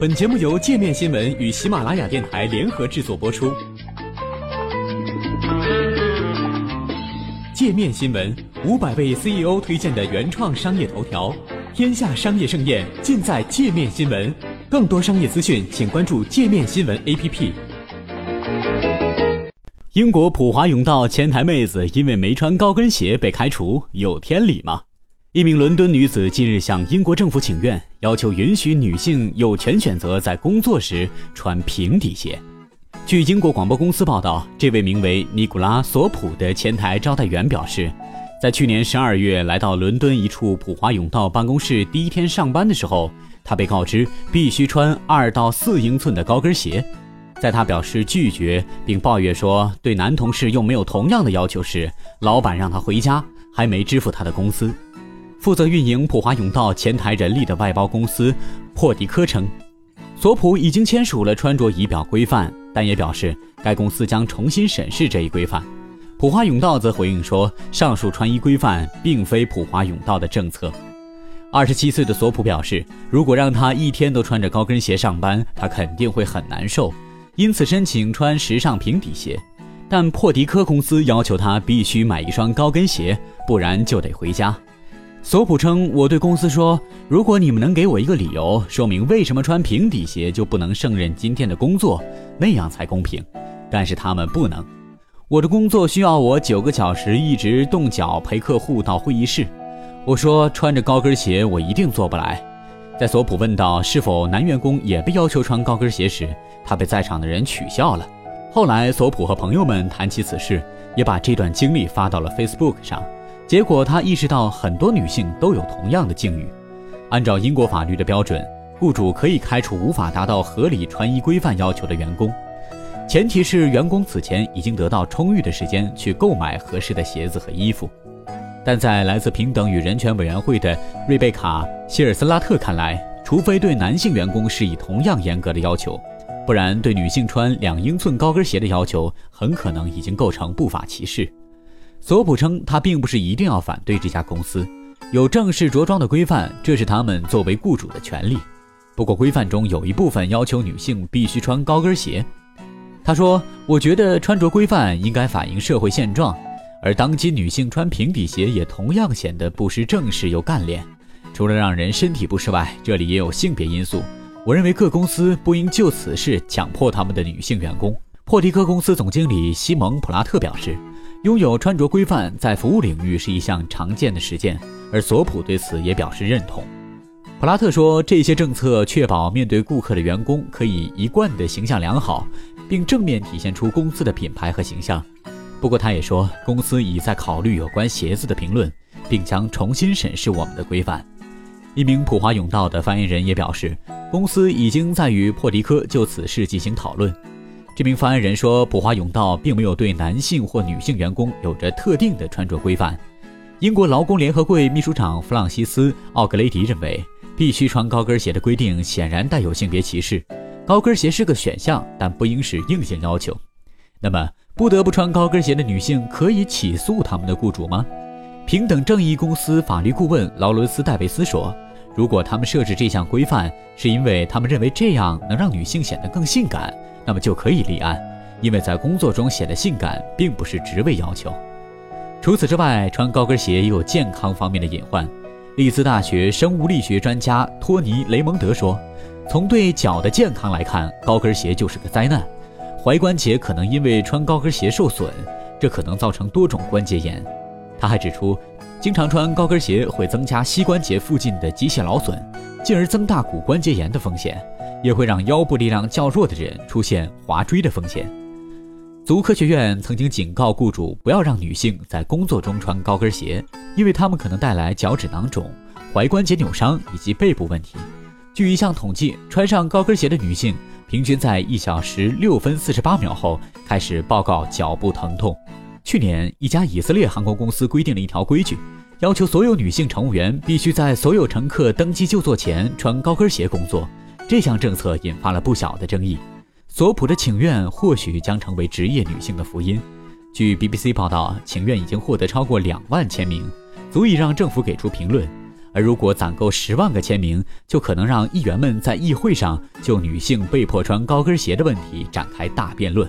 本节目由界面新闻与喜马拉雅电台联合制作播出。界面新闻五百位 CEO 推荐的原创商业头条，天下商业盛宴尽在界面新闻。更多商业资讯，请关注界面新闻 APP。英国普华永道前台妹子因为没穿高跟鞋被开除，有天理吗？一名伦敦女子近日向英国政府请愿，要求允许女性有权选择在工作时穿平底鞋。据英国广播公司报道，这位名为尼古拉·索普的前台招待员表示，在去年十二月来到伦敦一处普华永道办公室第一天上班的时候，他被告知必须穿二到四英寸的高跟鞋。在他表示拒绝并抱怨说对男同事又没有同样的要求时，老板让他回家，还没支付他的工资。负责运营普华永道前台人力的外包公司珀迪科称，索普已经签署了穿着仪表规范，但也表示该公司将重新审视这一规范。普华永道则回应说，上述穿衣规范并非普华永道的政策。二十七岁的索普表示，如果让他一天都穿着高跟鞋上班，他肯定会很难受，因此申请穿时尚平底鞋。但珀迪科公司要求他必须买一双高跟鞋，不然就得回家。索普称：“我对公司说，如果你们能给我一个理由，说明为什么穿平底鞋就不能胜任今天的工作，那样才公平。但是他们不能。我的工作需要我九个小时一直动脚陪客户到会议室。我说穿着高跟鞋我一定做不来。”在索普问到是否男员工也被要求穿高跟鞋时，他被在场的人取笑了。后来，索普和朋友们谈起此事，也把这段经历发到了 Facebook 上。结果，他意识到很多女性都有同样的境遇。按照英国法律的标准，雇主可以开除无法达到合理穿衣规范要求的员工，前提是员工此前已经得到充裕的时间去购买合适的鞋子和衣服。但在来自平等与人权委员会的瑞贝卡·希尔斯拉特看来，除非对男性员工施以同样严格的要求，不然对女性穿两英寸高跟鞋的要求很可能已经构成不法歧视。索普称，他并不是一定要反对这家公司有正式着装的规范，这是他们作为雇主的权利。不过，规范中有一部分要求女性必须穿高跟鞋。他说：“我觉得穿着规范应该反映社会现状，而当今女性穿平底鞋也同样显得不失正式又干练。除了让人身体不适外，这里也有性别因素。我认为各公司不应就此事强迫他们的女性员工。”破迪科公司总经理西蒙·普拉特表示。拥有穿着规范在服务领域是一项常见的实践，而索普对此也表示认同。普拉特说，这些政策确保面对顾客的员工可以一贯的形象良好，并正面体现出公司的品牌和形象。不过，他也说，公司已在考虑有关鞋子的评论，并将重新审视我们的规范。一名普华永道的发言人也表示，公司已经在与珀迪科就此事进行讨论。这名发言人说：“普华永道并没有对男性或女性员工有着特定的穿着规范。”英国劳工联合会秘书长弗朗西斯·奥格雷迪认为，必须穿高跟鞋的规定显然带有性别歧视。高跟鞋是个选项，但不应是硬性要求。那么，不得不穿高跟鞋的女性可以起诉他们的雇主吗？平等正义公司法律顾问劳伦斯·戴维斯说：“如果他们设置这项规范，是因为他们认为这样能让女性显得更性感。”那么就可以立案，因为在工作中显得性感并不是职位要求。除此之外，穿高跟鞋也有健康方面的隐患。利兹大学生物力学专家托尼·雷蒙德说：“从对脚的健康来看，高跟鞋就是个灾难。踝关节可能因为穿高跟鞋受损，这可能造成多种关节炎。”他还指出，经常穿高跟鞋会增加膝关节附近的机械劳损，进而增大骨关节炎的风险。也会让腰部力量较弱的人出现滑椎的风险。足科学院曾经警告雇主不要让女性在工作中穿高跟鞋，因为它们可能带来脚趾囊肿、踝关节扭伤以及背部问题。据一项统计，穿上高跟鞋的女性平均在一小时六分四十八秒后开始报告脚部疼痛。去年，一家以色列航空公司规定了一条规矩，要求所有女性乘务员必须在所有乘客登机就座前穿高跟鞋工作。这项政策引发了不小的争议。索普的请愿或许将成为职业女性的福音。据 BBC 报道，请愿已经获得超过两万签名，足以让政府给出评论。而如果攒够十万个签名，就可能让议员们在议会上就女性被迫穿高跟鞋的问题展开大辩论。